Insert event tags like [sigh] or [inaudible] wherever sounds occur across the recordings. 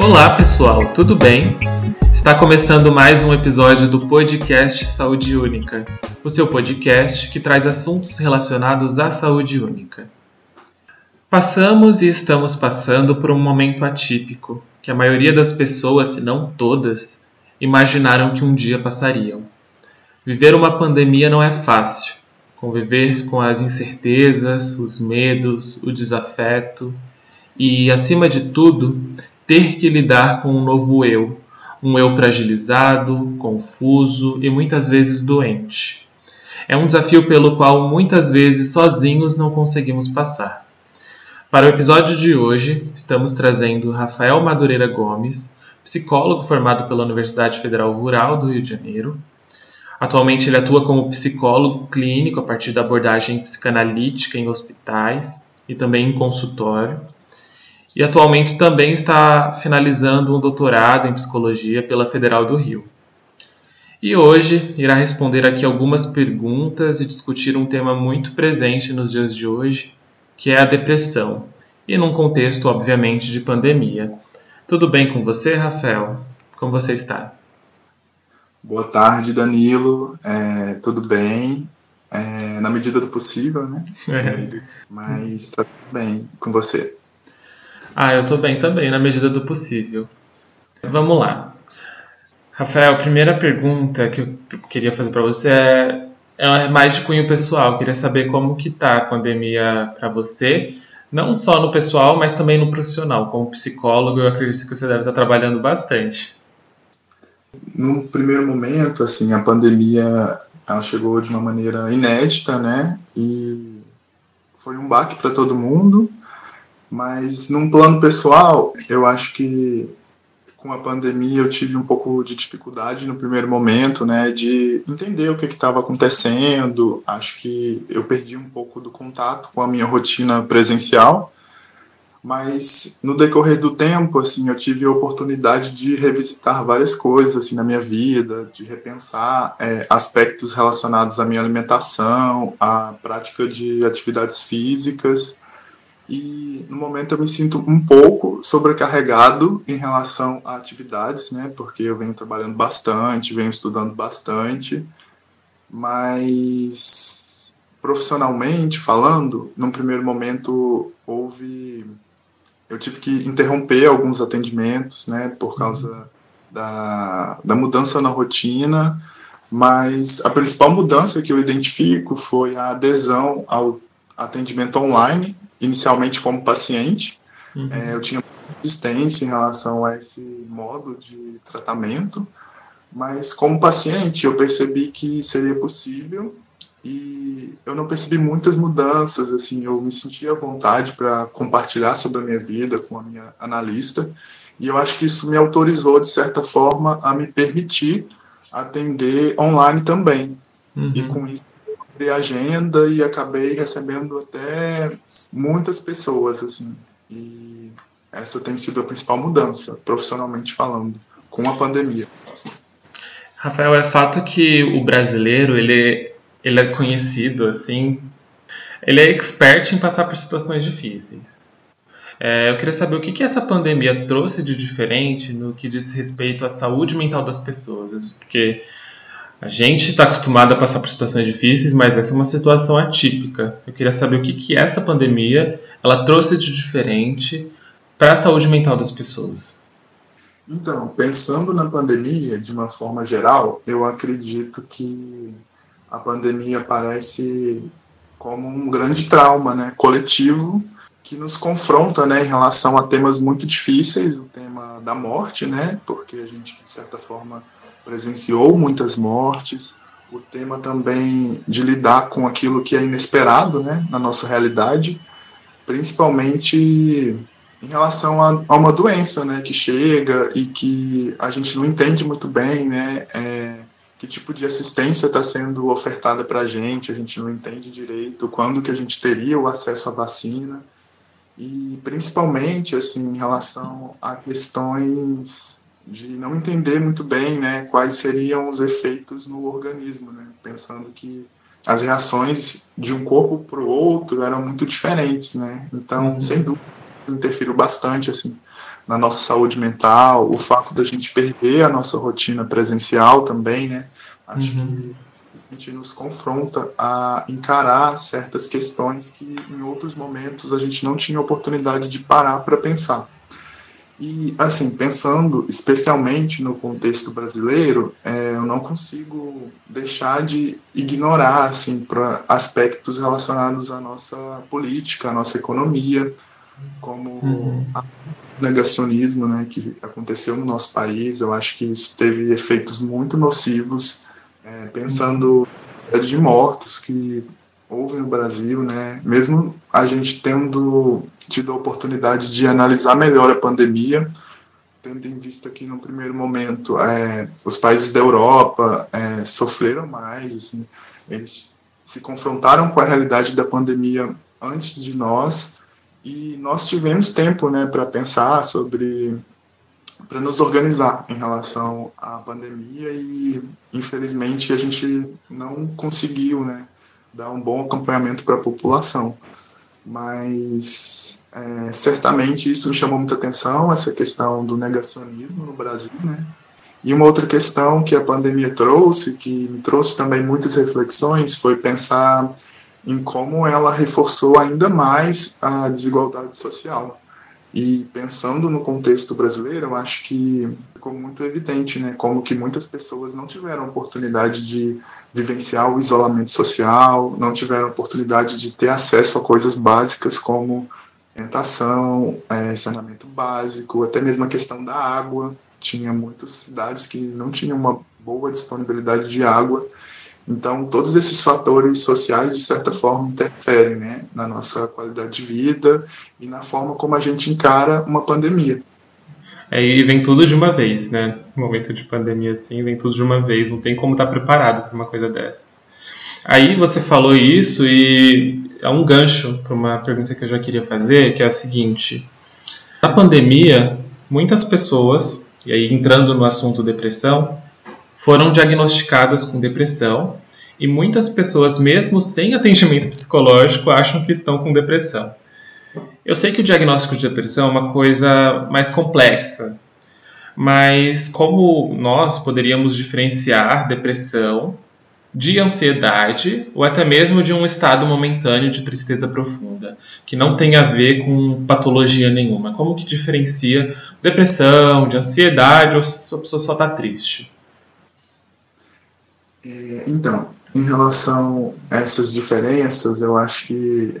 Olá pessoal, tudo bem? Está começando mais um episódio do podcast Saúde Única, o seu podcast que traz assuntos relacionados à saúde única. Passamos e estamos passando por um momento atípico que a maioria das pessoas, se não todas, imaginaram que um dia passariam. Viver uma pandemia não é fácil. Conviver com as incertezas, os medos, o desafeto e, acima de tudo, ter que lidar com um novo eu, um eu fragilizado, confuso e muitas vezes doente. É um desafio pelo qual muitas vezes sozinhos não conseguimos passar. Para o episódio de hoje, estamos trazendo Rafael Madureira Gomes, psicólogo formado pela Universidade Federal Rural do Rio de Janeiro. Atualmente ele atua como psicólogo clínico a partir da abordagem psicanalítica em hospitais e também em consultório e atualmente também está finalizando um doutorado em psicologia pela Federal do Rio. E hoje irá responder aqui algumas perguntas e discutir um tema muito presente nos dias de hoje, que é a depressão, e num contexto, obviamente, de pandemia. Tudo bem com você, Rafael? Como você está? Boa tarde, Danilo. É, tudo bem? É, na medida do possível, né? É. Mas tá tudo bem com você. Ah, eu tô bem também, na medida do possível. Vamos lá. Rafael, a primeira pergunta que eu queria fazer para você é, é mais de cunho pessoal. Eu queria saber como que tá a pandemia para você, não só no pessoal, mas também no profissional. Como psicólogo, eu acredito que você deve estar trabalhando bastante. No primeiro momento, assim, a pandemia ela chegou de uma maneira inédita, né? E foi um baque para todo mundo. Mas num plano pessoal, eu acho que com a pandemia eu tive um pouco de dificuldade no primeiro momento, né, de entender o que estava acontecendo. Acho que eu perdi um pouco do contato com a minha rotina presencial, mas no decorrer do tempo, assim, eu tive a oportunidade de revisitar várias coisas assim na minha vida, de repensar é, aspectos relacionados à minha alimentação, à prática de atividades físicas e no momento eu me sinto um pouco sobrecarregado em relação a atividades, né? Porque eu venho trabalhando bastante, venho estudando bastante, mas profissionalmente falando, num primeiro momento houve eu tive que interromper alguns atendimentos, né, por causa uhum. da, da mudança na rotina, mas a principal mudança que eu identifico foi a adesão ao atendimento online, inicialmente como paciente. Uhum. É, eu tinha resistência em relação a esse modo de tratamento, mas como paciente eu percebi que seria possível e eu não percebi muitas mudanças, assim, eu me sentia à vontade para compartilhar sobre a minha vida com a minha analista, e eu acho que isso me autorizou, de certa forma, a me permitir atender online também. Uhum. E com isso criei agenda e acabei recebendo até muitas pessoas, assim. E essa tem sido a principal mudança, profissionalmente falando, com a pandemia. Rafael, é fato que o brasileiro, ele, ele é conhecido, assim, ele é expert em passar por situações difíceis. É, eu queria saber o que, que essa pandemia trouxe de diferente no que diz respeito à saúde mental das pessoas, porque a gente está acostumado a passar por situações difíceis, mas essa é uma situação atípica. Eu queria saber o que, que essa pandemia ela trouxe de diferente para a saúde mental das pessoas. Então, pensando na pandemia de uma forma geral, eu acredito que a pandemia aparece como um grande trauma, né, coletivo que nos confronta, né, em relação a temas muito difíceis, o tema da morte, né, porque a gente de certa forma presenciou muitas mortes, o tema também de lidar com aquilo que é inesperado né, na nossa realidade, principalmente em relação a, a, uma doença né, que chega e que a gente não entende muito bem né, é, que tipo de assistência está sendo ofertada para a gente, a gente não entende direito quando que a gente teria o acesso à vacina. E principalmente assim em relação a questões de não entender muito bem né, quais seriam os efeitos no organismo, né, pensando que as reações de um corpo para o outro eram muito diferentes. Né? Então, uhum. sem dúvida, interferiu bastante, assim, na nossa saúde mental, o fato da gente perder a nossa rotina presencial também, né? Acho uhum. que a gente nos confronta a encarar certas questões que em outros momentos a gente não tinha oportunidade de parar para pensar. E, assim, pensando especialmente no contexto brasileiro, é, eu não consigo deixar de ignorar, assim, para aspectos relacionados à nossa política, à nossa economia, como uhum. a negacionismo, né, que aconteceu no nosso país. Eu acho que isso teve efeitos muito nocivos, é, pensando uhum. de mortos que houve no Brasil, né? Mesmo a gente tendo tido a oportunidade de analisar melhor a pandemia, tendo em vista que no primeiro momento é, os países da Europa é, sofreram mais, assim, eles se confrontaram com a realidade da pandemia antes de nós e nós tivemos tempo, né, para pensar sobre para nos organizar em relação à pandemia e infelizmente a gente não conseguiu, né, dar um bom acompanhamento para a população. Mas é, certamente isso me chamou muita atenção, essa questão do negacionismo no Brasil, né? E uma outra questão que a pandemia trouxe, que me trouxe também muitas reflexões, foi pensar em como ela reforçou ainda mais a desigualdade social. E pensando no contexto brasileiro, eu acho que ficou muito evidente, né, como que muitas pessoas não tiveram oportunidade de vivenciar o isolamento social, não tiveram oportunidade de ter acesso a coisas básicas como alimentação, é, saneamento básico, até mesmo a questão da água. Tinha muitas cidades que não tinham uma boa disponibilidade de água. Então, todos esses fatores sociais, de certa forma, interferem né, na nossa qualidade de vida e na forma como a gente encara uma pandemia. Aí vem tudo de uma vez, né? No momento de pandemia assim, vem tudo de uma vez, não tem como estar tá preparado para uma coisa dessa. Aí você falou isso e é um gancho para uma pergunta que eu já queria fazer, que é a seguinte: na pandemia, muitas pessoas, e aí entrando no assunto depressão, foram diagnosticadas com depressão e muitas pessoas, mesmo sem atendimento psicológico, acham que estão com depressão. Eu sei que o diagnóstico de depressão é uma coisa mais complexa, mas como nós poderíamos diferenciar depressão de ansiedade ou até mesmo de um estado momentâneo de tristeza profunda, que não tem a ver com patologia nenhuma? Como que diferencia depressão de ansiedade ou se a pessoa só está triste? É, então, em relação a essas diferenças, eu acho que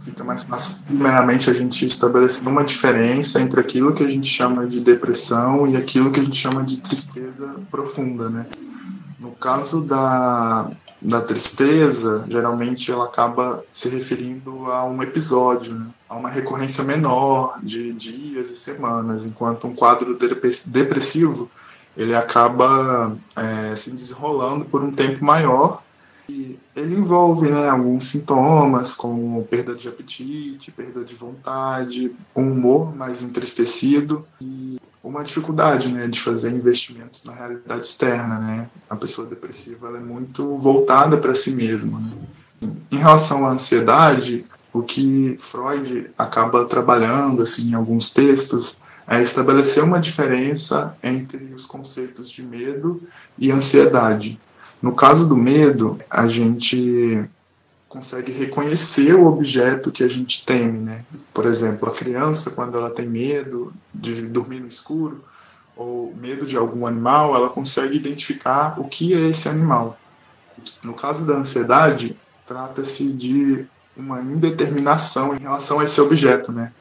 fica mais fácil, primeiramente, a gente estabelecer uma diferença entre aquilo que a gente chama de depressão e aquilo que a gente chama de tristeza profunda, né? No caso da, da tristeza, geralmente ela acaba se referindo a um episódio, né? a uma recorrência menor de dias e semanas, enquanto um quadro depressivo ele acaba é, se desenrolando por um tempo maior ele envolve né, alguns sintomas, como perda de apetite, perda de vontade, um humor mais entristecido e uma dificuldade né, de fazer investimentos na realidade externa. Né? A pessoa depressiva é muito voltada para si mesma. Né? Em relação à ansiedade, o que Freud acaba trabalhando assim, em alguns textos é estabelecer uma diferença entre os conceitos de medo e ansiedade. No caso do medo, a gente consegue reconhecer o objeto que a gente teme, né? Por exemplo, a criança, quando ela tem medo de dormir no escuro, ou medo de algum animal, ela consegue identificar o que é esse animal. No caso da ansiedade, trata-se de uma indeterminação em relação a esse objeto, né?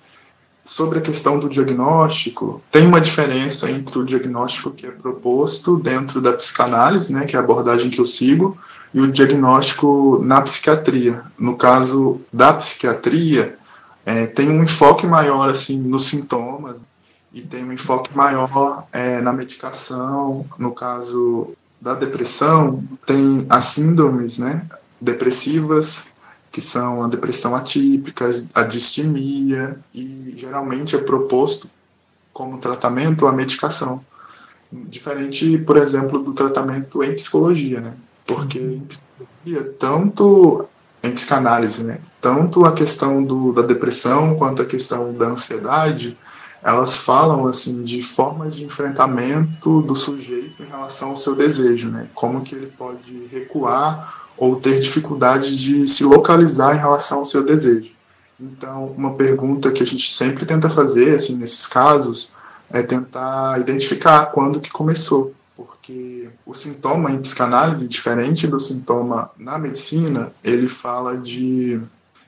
sobre a questão do diagnóstico, tem uma diferença entre o diagnóstico que é proposto dentro da psicanálise, né, que é a abordagem que eu sigo, e o diagnóstico na psiquiatria. No caso da psiquiatria, é, tem um enfoque maior assim nos sintomas e tem um enfoque maior é, na medicação. No caso da depressão, tem as síndromes né, depressivas, que são a depressão atípica, a distimia, e geralmente é proposto como tratamento a medicação. Diferente, por exemplo, do tratamento em psicologia, né? Porque em psicologia, tanto em psicanálise, né? Tanto a questão do, da depressão quanto a questão da ansiedade, elas falam assim de formas de enfrentamento do sujeito em relação ao seu desejo, né? Como que ele pode recuar ou ter dificuldades de se localizar em relação ao seu desejo. Então, uma pergunta que a gente sempre tenta fazer assim nesses casos é tentar identificar quando que começou, porque o sintoma em psicanálise, diferente do sintoma na medicina, ele fala de.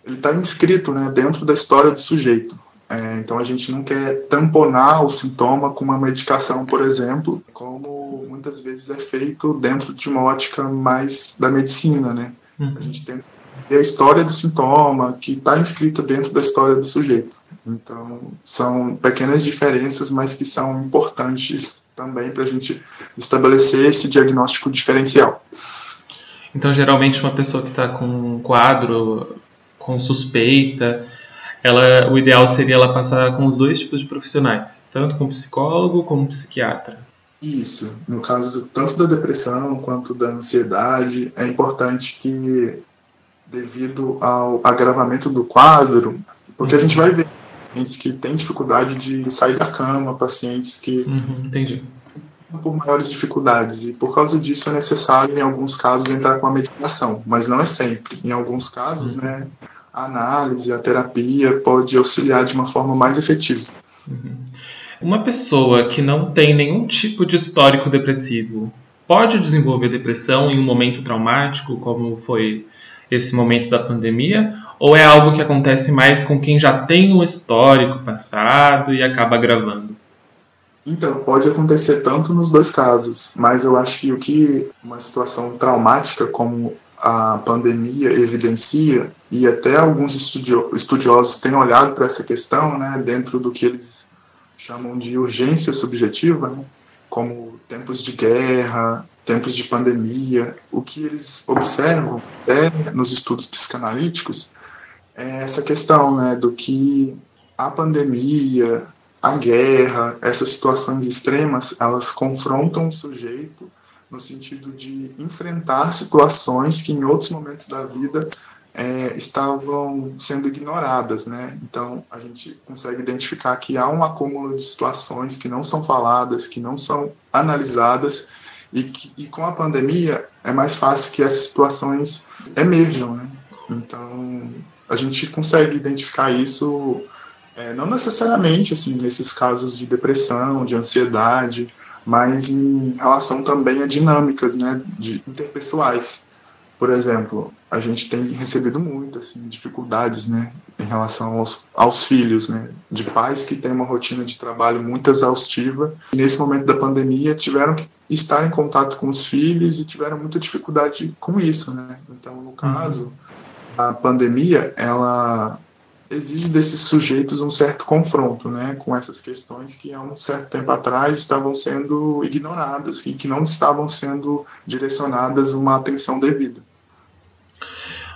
ele está inscrito né, dentro da história do sujeito. É, então a gente não quer tamponar o sintoma com uma medicação, por exemplo, como muitas vezes é feito dentro de uma ótica mais da medicina, né? Uhum. A gente tem a história do sintoma que está inscrita dentro da história do sujeito. Então, são pequenas diferenças, mas que são importantes também para a gente estabelecer esse diagnóstico diferencial. Então, geralmente, uma pessoa que está com um quadro com suspeita, ela, o ideal seria ela passar com os dois tipos de profissionais, tanto com psicólogo como psiquiatra. Isso. No caso tanto da depressão quanto da ansiedade, é importante que, devido ao agravamento do quadro, porque a gente vai ver pacientes que têm dificuldade de sair da cama, pacientes que uhum, entendi. por maiores dificuldades e por causa disso é necessário em alguns casos entrar com a medicação, mas não é sempre. Em alguns casos, uhum. né, a análise, a terapia pode auxiliar de uma forma mais efetiva. Uhum. Uma pessoa que não tem nenhum tipo de histórico depressivo pode desenvolver depressão em um momento traumático, como foi esse momento da pandemia, ou é algo que acontece mais com quem já tem um histórico passado e acaba gravando? Então, pode acontecer tanto nos dois casos, mas eu acho que o que uma situação traumática como a pandemia evidencia, e até alguns estudiosos têm olhado para essa questão, né, dentro do que eles chamam de urgência subjetiva, né, como tempos de guerra, tempos de pandemia, o que eles observam nos estudos psicanalíticos essa questão né, do que a pandemia, a guerra, essas situações extremas, elas confrontam o sujeito no sentido de enfrentar situações que em outros momentos da vida é, estavam sendo ignoradas, né? Então a gente consegue identificar que há um acúmulo de situações que não são faladas, que não são analisadas e, que, e com a pandemia é mais fácil que essas situações emerjam, né? Então a gente consegue identificar isso, é, não necessariamente assim nesses casos de depressão, de ansiedade, mas em relação também a dinâmicas, né, de interpessoais. Por exemplo, a gente tem recebido muito assim dificuldades, né, em relação aos, aos filhos, né, de pais que têm uma rotina de trabalho muito exaustiva e nesse momento da pandemia tiveram que estar em contato com os filhos e tiveram muita dificuldade com isso, né. Então, no caso, uhum a pandemia ela exige desses sujeitos um certo confronto, né, com essas questões que há um certo tempo atrás estavam sendo ignoradas e que não estavam sendo direcionadas uma atenção devida.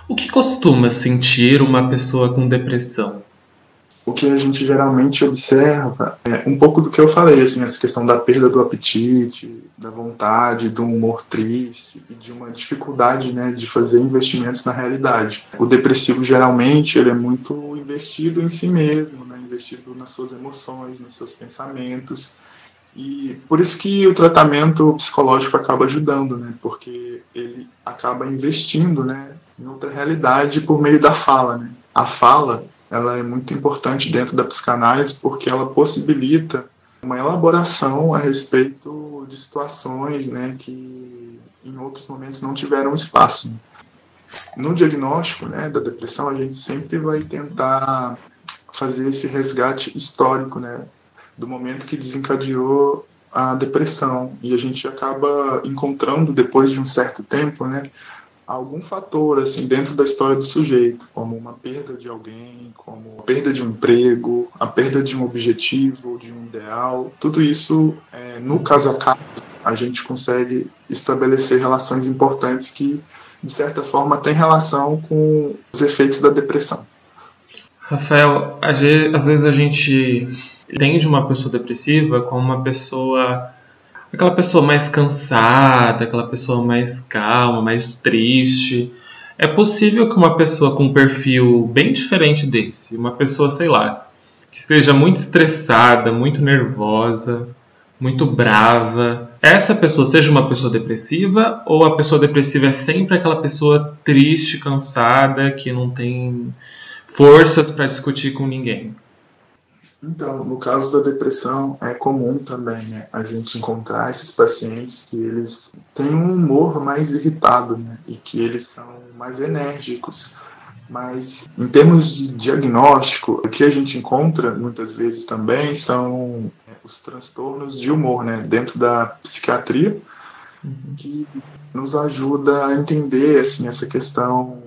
O que costuma sentir uma pessoa com depressão? O que a gente geralmente observa é um pouco do que eu falei, assim, essa questão da perda do apetite, da vontade, do humor triste e de uma dificuldade, né, de fazer investimentos na realidade. O depressivo geralmente ele é muito investido em si mesmo, né, investido nas suas emoções, nos seus pensamentos. E por isso que o tratamento psicológico acaba ajudando, né, porque ele acaba investindo, né, em outra realidade por meio da fala, né. A fala ela é muito importante dentro da psicanálise porque ela possibilita uma elaboração a respeito de situações né, que em outros momentos não tiveram espaço. No diagnóstico né, da depressão, a gente sempre vai tentar fazer esse resgate histórico né, do momento que desencadeou a depressão. E a gente acaba encontrando, depois de um certo tempo, né, algum fator assim dentro da história do sujeito, como uma perda de alguém, como a perda de um emprego, a perda de um objetivo, de um ideal, tudo isso é, no caso a caso a gente consegue estabelecer relações importantes que de certa forma têm relação com os efeitos da depressão. Rafael, às vezes a gente entende uma pessoa depressiva como uma pessoa aquela pessoa mais cansada, aquela pessoa mais calma, mais triste. É possível que uma pessoa com um perfil bem diferente desse, uma pessoa, sei lá, que esteja muito estressada, muito nervosa, muito brava, essa pessoa seja uma pessoa depressiva ou a pessoa depressiva é sempre aquela pessoa triste, cansada, que não tem forças para discutir com ninguém? Então, no caso da depressão, é comum também né, a gente encontrar esses pacientes que eles têm um humor mais irritado né, e que eles são mais enérgicos. Mas, em termos de diagnóstico, o que a gente encontra muitas vezes também são é, os transtornos de humor, né, dentro da psiquiatria, uhum. que nos ajuda a entender assim, essa questão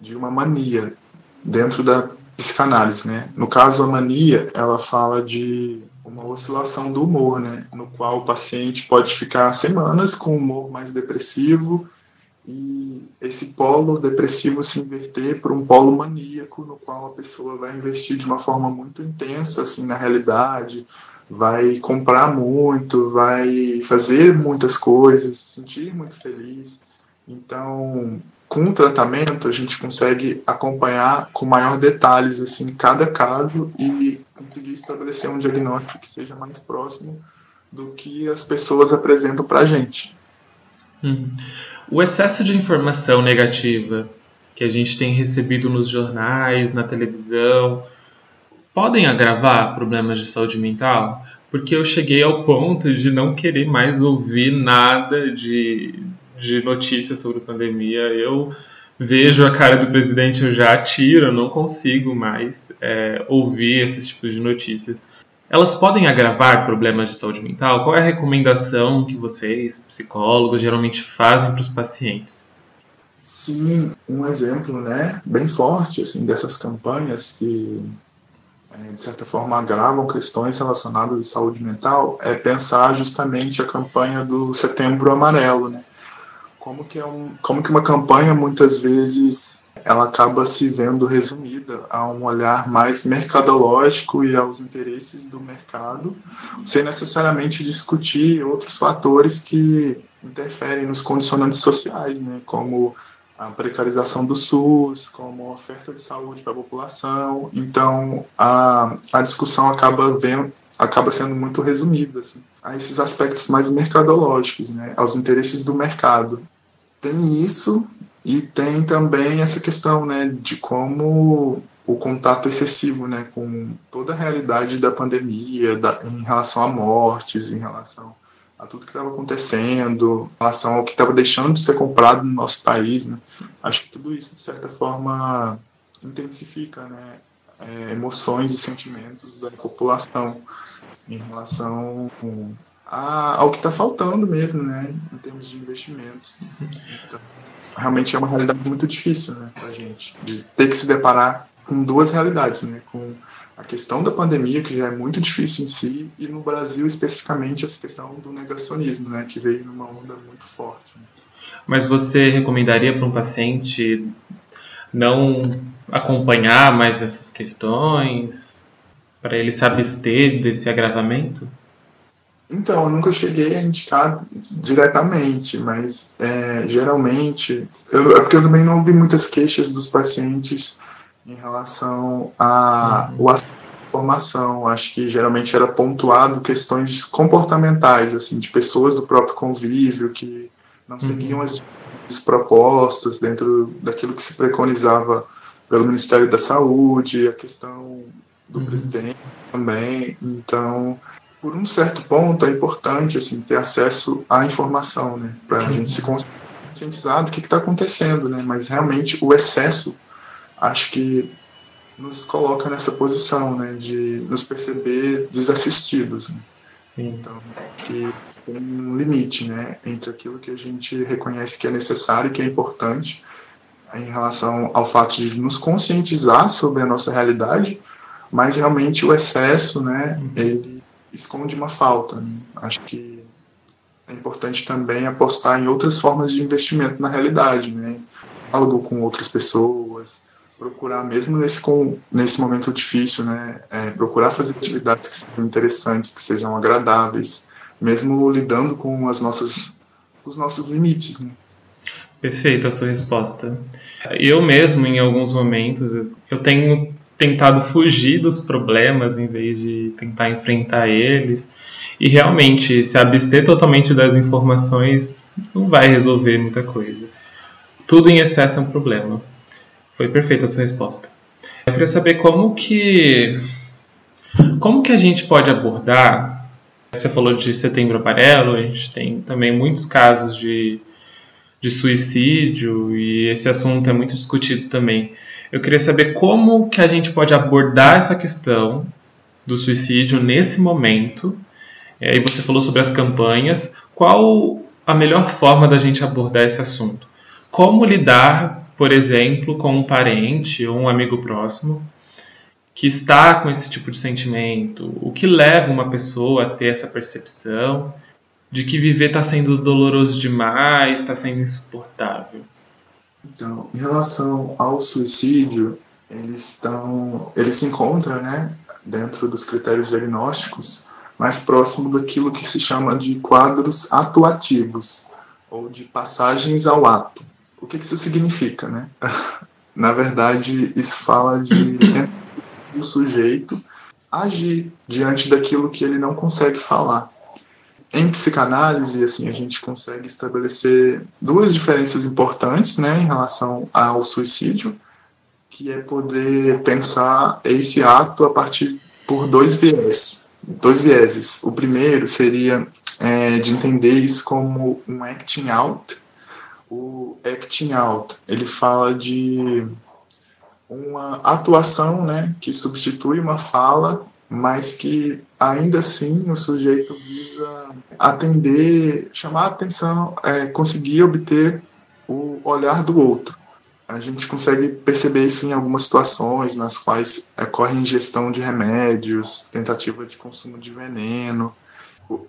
de uma mania dentro da psicanálise, né? No caso, a mania, ela fala de uma oscilação do humor, né? No qual o paciente pode ficar semanas com humor mais depressivo e esse polo depressivo se inverter para um polo maníaco, no qual a pessoa vai investir de uma forma muito intensa, assim, na realidade, vai comprar muito, vai fazer muitas coisas, se sentir muito feliz. Então, com o tratamento, a gente consegue acompanhar com maior detalhes assim cada caso e conseguir estabelecer um diagnóstico que seja mais próximo do que as pessoas apresentam para a gente. Uhum. O excesso de informação negativa que a gente tem recebido nos jornais, na televisão, podem agravar problemas de saúde mental? Porque eu cheguei ao ponto de não querer mais ouvir nada de, de notícias sobre pandemia, eu vejo a cara do presidente, eu já atiro, eu não consigo mais é, ouvir esses tipos de notícias. Elas podem agravar problemas de saúde mental? Qual é a recomendação que vocês, psicólogos, geralmente fazem para os pacientes? Sim, um exemplo, né, bem forte assim dessas campanhas que é, de certa forma agravam questões relacionadas à saúde mental é pensar justamente a campanha do Setembro Amarelo, né? Como que é um, como que uma campanha muitas vezes ela acaba se vendo resumida a um olhar mais mercadológico e aos interesses do mercado, sem necessariamente discutir outros fatores que interferem nos condicionantes sociais, né, como a precarização do SUS, como a oferta de saúde para a população. Então, a, a discussão acaba vendo, acaba sendo muito resumida assim, a esses aspectos mais mercadológicos, né, aos interesses do mercado tem isso e tem também essa questão, né, de como o contato excessivo, né, com toda a realidade da pandemia, da, em relação a mortes, em relação a tudo que estava acontecendo, em relação ao que estava deixando de ser comprado no nosso país, né, acho que tudo isso de certa forma intensifica, né, é, emoções e sentimentos da população em relação a, ao que está faltando mesmo, né, em termos de investimentos. Então, realmente é uma realidade muito difícil, né, para a gente, de ter que se deparar com duas realidades, né, com a questão da pandemia, que já é muito difícil em si, e no Brasil, especificamente, essa questão do negacionismo, né, que veio numa onda muito forte. Né. Mas você recomendaria para um paciente não acompanhar mais essas questões, para ele se abster desse agravamento? Então, eu nunca cheguei a indicar diretamente, mas é, geralmente. Eu, é porque eu também não ouvi muitas queixas dos pacientes em relação a uhum. o acesso à informação. Acho que geralmente era pontuado questões comportamentais, assim, de pessoas do próprio convívio que não uhum. seguiam as propostas dentro daquilo que se preconizava pelo Ministério da Saúde, a questão do uhum. presidente também. Então por um certo ponto, é importante assim, ter acesso à informação, né? Para a gente se conscientizar do que está acontecendo, né? Mas realmente o excesso, acho que nos coloca nessa posição, né? De nos perceber desassistidos. Né? Sim. Então, que tem um limite, né? Entre aquilo que a gente reconhece que é necessário e que é importante em relação ao fato de nos conscientizar sobre a nossa realidade, mas realmente o excesso, né? Uhum. Ele esconde uma falta. Né? Acho que é importante também apostar em outras formas de investimento na realidade, né? Algo com outras pessoas, procurar mesmo nesse com, nesse momento difícil, né? É, procurar fazer atividades que sejam interessantes, que sejam agradáveis, mesmo lidando com as nossas os nossos limites, né? Perfeita a sua resposta. Eu mesmo, em alguns momentos, eu tenho tentado fugir dos problemas em vez de tentar enfrentar eles. E realmente, se abster totalmente das informações não vai resolver muita coisa. Tudo em excesso é um problema. Foi perfeita a sua resposta. Eu queria saber como que como que a gente pode abordar? Você falou de Setembro Amarelo, a gente tem também muitos casos de, de suicídio e esse assunto é muito discutido também. Eu queria saber como que a gente pode abordar essa questão do suicídio nesse momento. E você falou sobre as campanhas. Qual a melhor forma da gente abordar esse assunto? Como lidar, por exemplo, com um parente ou um amigo próximo que está com esse tipo de sentimento? O que leva uma pessoa a ter essa percepção de que viver está sendo doloroso demais, está sendo insuportável? Então, em relação ao suicídio, eles estão, ele se encontra, né, dentro dos critérios diagnósticos, mais próximo daquilo que se chama de quadros atuativos ou de passagens ao ato. O que, que isso significa, né? [laughs] Na verdade, isso fala de [coughs] o sujeito agir diante daquilo que ele não consegue falar. Em psicanálise, assim, a gente consegue estabelecer duas diferenças importantes, né, em relação ao suicídio, que é poder pensar esse ato a partir por dois viés, dois vieses. O primeiro seria é, de entender isso como um acting out. O acting out, ele fala de uma atuação, né, que substitui uma fala mas que ainda assim o sujeito visa atender, chamar a atenção, é, conseguir obter o olhar do outro. A gente consegue perceber isso em algumas situações nas quais ocorre ingestão de remédios, tentativa de consumo de veneno.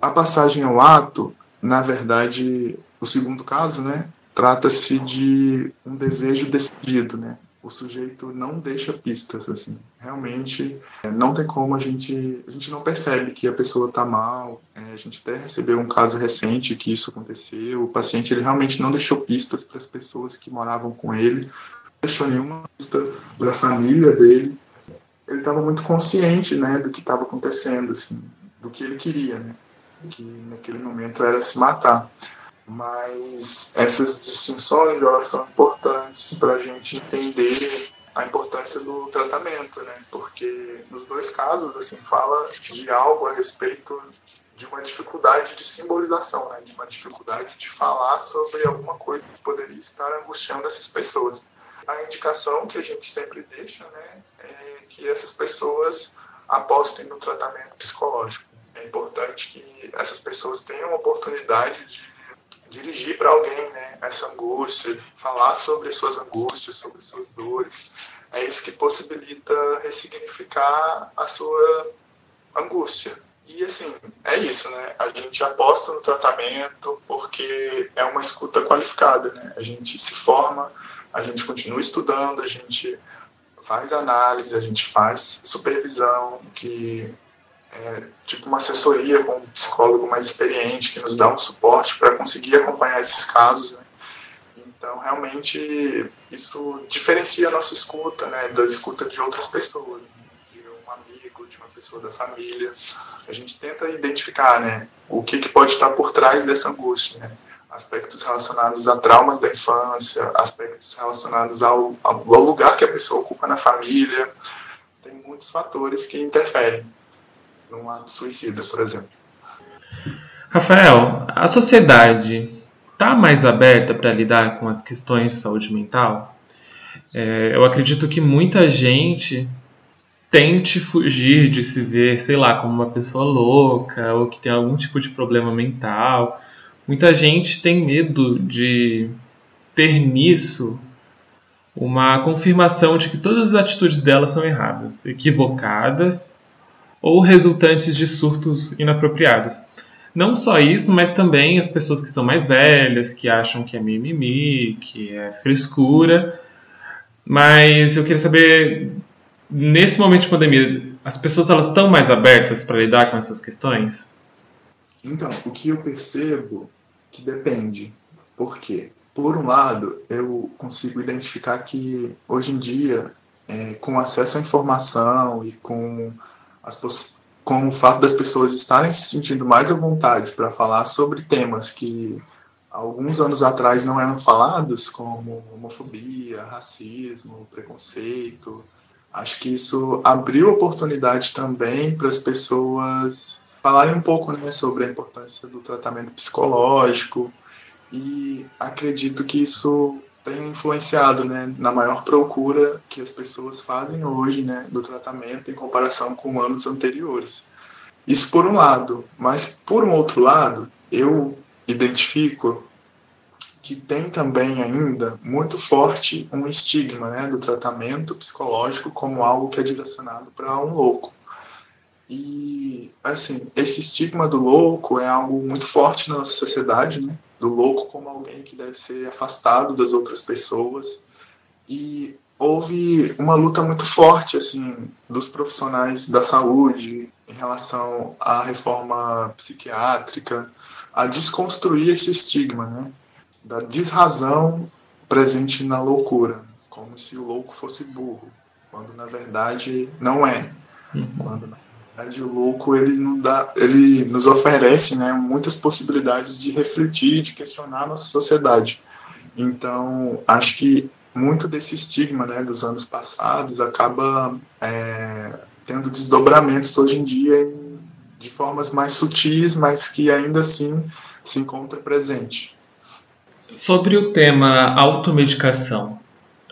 A passagem ao ato, na verdade, o segundo caso, né, trata-se de um desejo decidido, né, o sujeito não deixa pistas, assim. Realmente, é, não tem como a gente... A gente não percebe que a pessoa está mal. É, a gente até recebeu um caso recente que isso aconteceu. O paciente, ele realmente não deixou pistas para as pessoas que moravam com ele. Não deixou nenhuma pista da família dele. Ele estava muito consciente, né, do que estava acontecendo, assim, do que ele queria, né? Que naquele momento era se matar mas essas distinções elas são importantes para a gente entender a importância do tratamento, né? Porque nos dois casos assim fala de algo a respeito de uma dificuldade de simbolização, né? De uma dificuldade de falar sobre alguma coisa que poderia estar angustiando essas pessoas. A indicação que a gente sempre deixa, né, é que essas pessoas apostem no tratamento psicológico. É importante que essas pessoas tenham a oportunidade de dirigir para alguém né, essa angústia, falar sobre suas angústias, sobre suas dores. É isso que possibilita ressignificar a sua angústia. E assim, é isso, né? A gente aposta no tratamento porque é uma escuta qualificada, né? A gente se forma, a gente continua estudando, a gente faz análise, a gente faz supervisão, que é, tipo uma assessoria com um psicólogo mais experiente que nos dá um suporte para conseguir acompanhar esses casos. Né? Então, realmente, isso diferencia a nossa escuta né, da escuta de outras pessoas, né? de um amigo, de uma pessoa da família. A gente tenta identificar né, o que, que pode estar por trás dessa angústia. Né? Aspectos relacionados a traumas da infância, aspectos relacionados ao, ao lugar que a pessoa ocupa na família. Tem muitos fatores que interferem num ato suicida, por exemplo. Rafael, a sociedade está mais aberta para lidar com as questões de saúde mental? É, eu acredito que muita gente tente fugir de se ver, sei lá, como uma pessoa louca ou que tem algum tipo de problema mental. Muita gente tem medo de ter nisso uma confirmação de que todas as atitudes dela são erradas, equivocadas ou resultantes de surtos inapropriados. Não só isso, mas também as pessoas que são mais velhas, que acham que é mimimi, que é frescura. Mas eu queria saber, nesse momento de pandemia, as pessoas elas estão mais abertas para lidar com essas questões? Então, o que eu percebo que depende. Por quê? por um lado, eu consigo identificar que hoje em dia, é, com acesso à informação e com, com o fato das pessoas estarem se sentindo mais à vontade para falar sobre temas que alguns anos atrás não eram falados, como homofobia, racismo, preconceito, acho que isso abriu oportunidade também para as pessoas falarem um pouco né, sobre a importância do tratamento psicológico. E acredito que isso tem influenciado né, na maior procura que as pessoas fazem hoje né, do tratamento em comparação com anos anteriores. Isso por um lado, mas por um outro lado, eu identifico que tem também ainda muito forte um estigma né, do tratamento psicológico como algo que é direcionado para um louco. E, assim, esse estigma do louco é algo muito forte na nossa sociedade, né? Do louco como alguém que deve ser afastado das outras pessoas. E houve uma luta muito forte, assim, dos profissionais da saúde em relação à reforma psiquiátrica, a desconstruir esse estigma, né? Da desrazão presente na loucura, como se o louco fosse burro, quando na verdade não é. Uhum. Quando na o louco ele, não dá, ele nos oferece né, muitas possibilidades de refletir, de questionar a nossa sociedade. Então, acho que muito desse estigma né, dos anos passados acaba é, tendo desdobramentos hoje em dia de formas mais sutis, mas que ainda assim se encontra presente. Sobre o tema automedicação.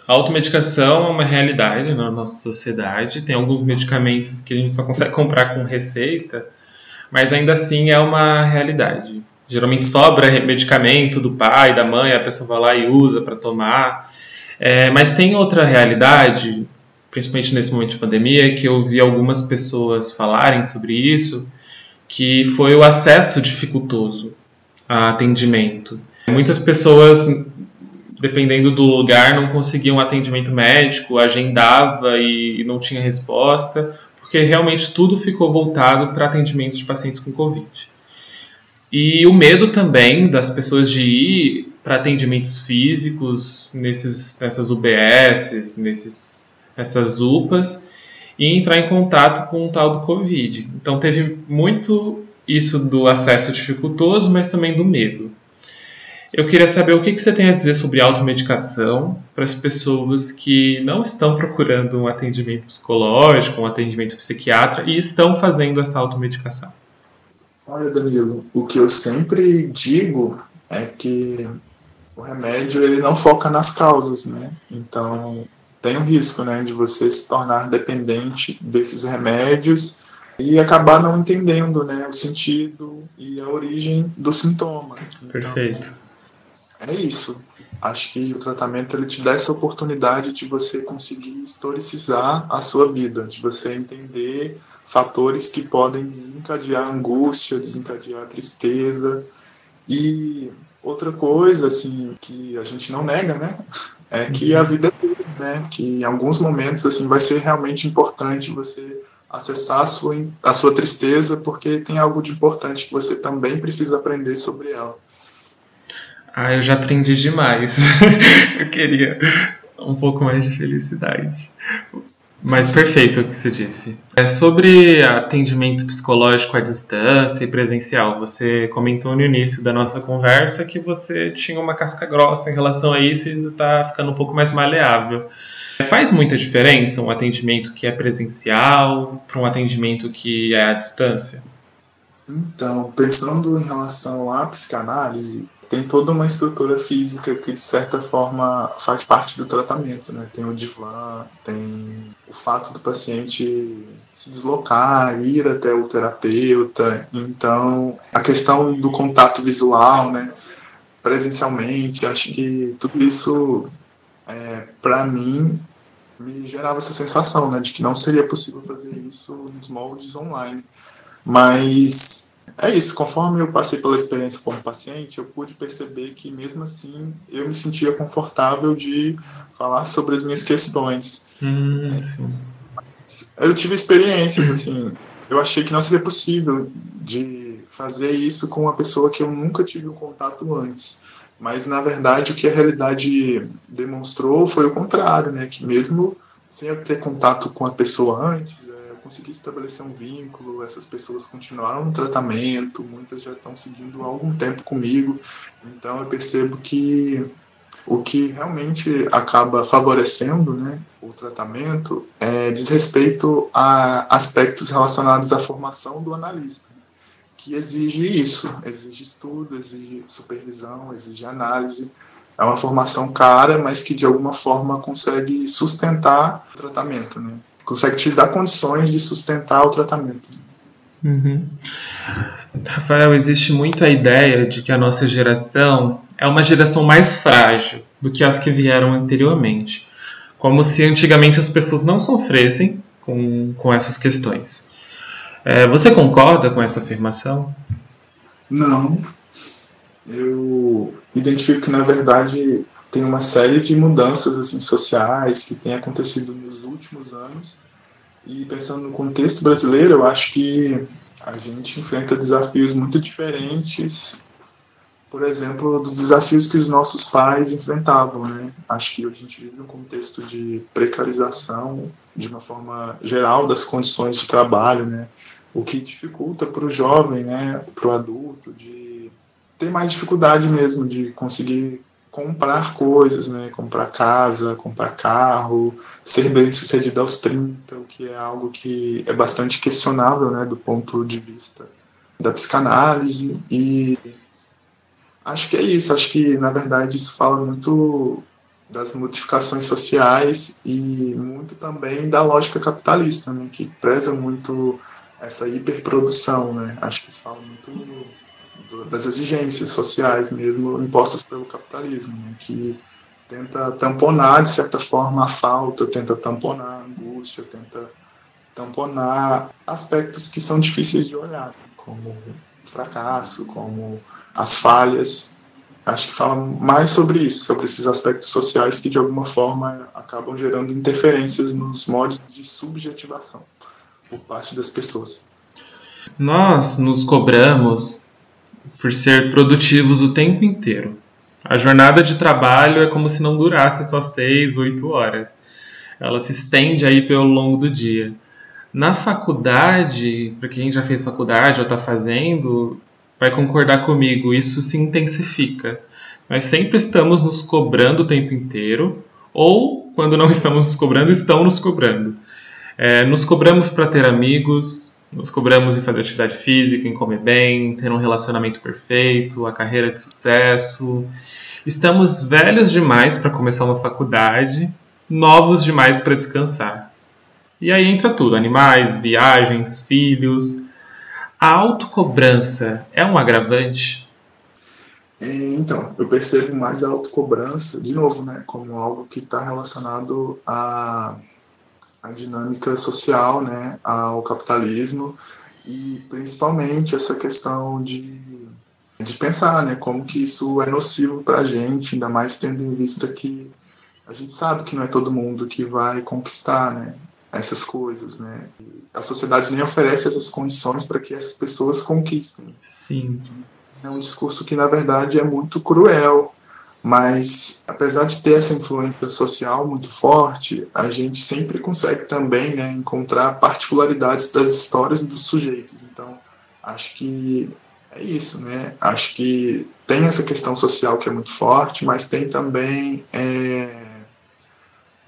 A automedicação é uma realidade na nossa sociedade. Tem alguns medicamentos que a gente só consegue comprar com receita, mas ainda assim é uma realidade. Geralmente sobra medicamento do pai, da mãe, a pessoa vai lá e usa para tomar. É, mas tem outra realidade, principalmente nesse momento de pandemia, que eu vi algumas pessoas falarem sobre isso, que foi o acesso dificultoso a atendimento. Muitas pessoas, dependendo do lugar, não conseguiam atendimento médico, agendava e, e não tinha resposta, porque realmente tudo ficou voltado para atendimento de pacientes com Covid. E o medo também das pessoas de ir para atendimentos físicos nesses, nessas UBSs, nesses, nessas UPAs, e entrar em contato com o tal do Covid. Então teve muito isso do acesso dificultoso, mas também do medo. Eu queria saber o que, você tem a dizer sobre automedicação para as pessoas que não estão procurando um atendimento psicológico, um atendimento psiquiatra e estão fazendo essa automedicação. Olha, Danilo, o que eu sempre digo é que o remédio ele não foca nas causas, né? Então tem um risco, né, de você se tornar dependente desses remédios e acabar não entendendo, né, o sentido e a origem do sintoma. Então, Perfeito é isso. Acho que o tratamento ele te dá essa oportunidade de você conseguir historicizar a sua vida, de você entender fatores que podem desencadear angústia, desencadear tristeza. E outra coisa, assim, que a gente não nega, né? É que a vida é tudo, né? Que em alguns momentos, assim, vai ser realmente importante você acessar a sua, a sua tristeza, porque tem algo de importante que você também precisa aprender sobre ela. Ah, eu já aprendi demais. [laughs] eu queria um pouco mais de felicidade. Mas perfeito o que você disse. É sobre atendimento psicológico à distância e presencial. Você comentou no início da nossa conversa que você tinha uma casca grossa em relação a isso e está ficando um pouco mais maleável. Faz muita diferença um atendimento que é presencial para um atendimento que é à distância? Então, pensando em relação à psicanálise, tem toda uma estrutura física que, de certa forma, faz parte do tratamento. Né? Tem o divã, tem o fato do paciente se deslocar, ir até o terapeuta. Então, a questão do contato visual, né? presencialmente, acho que tudo isso, é, para mim, me gerava essa sensação né? de que não seria possível fazer isso nos moldes online. Mas é isso, conforme eu passei pela experiência como paciente, eu pude perceber que mesmo assim eu me sentia confortável de falar sobre as minhas questões. Hum, eu tive experiências, assim, eu achei que não seria possível de fazer isso com uma pessoa que eu nunca tive um contato antes. Mas, na verdade, o que a realidade demonstrou foi o contrário, né? Que mesmo sem eu ter contato com a pessoa antes, é, eu consegui estabelecer um vínculo, essas pessoas continuaram no tratamento, muitas já estão seguindo há algum tempo comigo, então eu percebo que o que realmente acaba favorecendo né, o tratamento é, diz respeito a aspectos relacionados à formação do analista, que exige isso, exige estudo, exige supervisão, exige análise. É uma formação cara, mas que de alguma forma consegue sustentar o tratamento, né? Consegue te dar condições de sustentar o tratamento. Uhum. Rafael, existe muito a ideia de que a nossa geração é uma geração mais frágil do que as que vieram anteriormente. Como se antigamente as pessoas não sofressem com, com essas questões. É, você concorda com essa afirmação? Não. Eu identifico que, na verdade, tem uma série de mudanças assim, sociais que têm acontecido nos últimos anos. E pensando no contexto brasileiro, eu acho que a gente enfrenta desafios muito diferentes, por exemplo, dos desafios que os nossos pais enfrentavam, né? Acho que a gente vive um contexto de precarização, de uma forma geral, das condições de trabalho, né? O que dificulta para o jovem, né, para o adulto, de ter mais dificuldade mesmo de conseguir comprar coisas, né? Comprar casa, comprar carro, ser bem sucedido aos 30, o que é algo que é bastante questionável, né? Do ponto de vista da psicanálise. E acho que é isso. Acho que, na verdade, isso fala muito das modificações sociais e muito também da lógica capitalista, né? Que preza muito essa hiperprodução, né? Acho que isso fala muito das exigências sociais mesmo impostas pelo capitalismo, né, que tenta tamponar, de certa forma, a falta, tenta tamponar a angústia, tenta tamponar aspectos que são difíceis de olhar, como o fracasso, como as falhas. Acho que fala mais sobre isso, sobre esses aspectos sociais que, de alguma forma, acabam gerando interferências nos modos de subjetivação por parte das pessoas. Nós nos cobramos por ser produtivos o tempo inteiro. A jornada de trabalho é como se não durasse só seis, oito horas. Ela se estende aí pelo longo do dia. Na faculdade, para quem já fez faculdade ou está fazendo, vai concordar comigo, isso se intensifica. Nós sempre estamos nos cobrando o tempo inteiro, ou quando não estamos nos cobrando, estão nos cobrando. É, nos cobramos para ter amigos, nos cobramos em fazer atividade física, em comer bem, em ter um relacionamento perfeito, a carreira de sucesso. Estamos velhos demais para começar uma faculdade, novos demais para descansar. E aí entra tudo: animais, viagens, filhos. A autocobrança é um agravante? É, então, eu percebo mais a autocobrança, de novo, né, como algo que está relacionado a a dinâmica social, né, ao capitalismo e principalmente essa questão de, de pensar, né, como que isso é nocivo para a gente, ainda mais tendo em vista que a gente sabe que não é todo mundo que vai conquistar, né, essas coisas, né. A sociedade nem oferece essas condições para que essas pessoas conquistem. Sim. É um discurso que na verdade é muito cruel, mas, apesar de ter essa influência social muito forte, a gente sempre consegue também né, encontrar particularidades das histórias dos sujeitos. Então, acho que é isso, né? Acho que tem essa questão social que é muito forte, mas tem também é,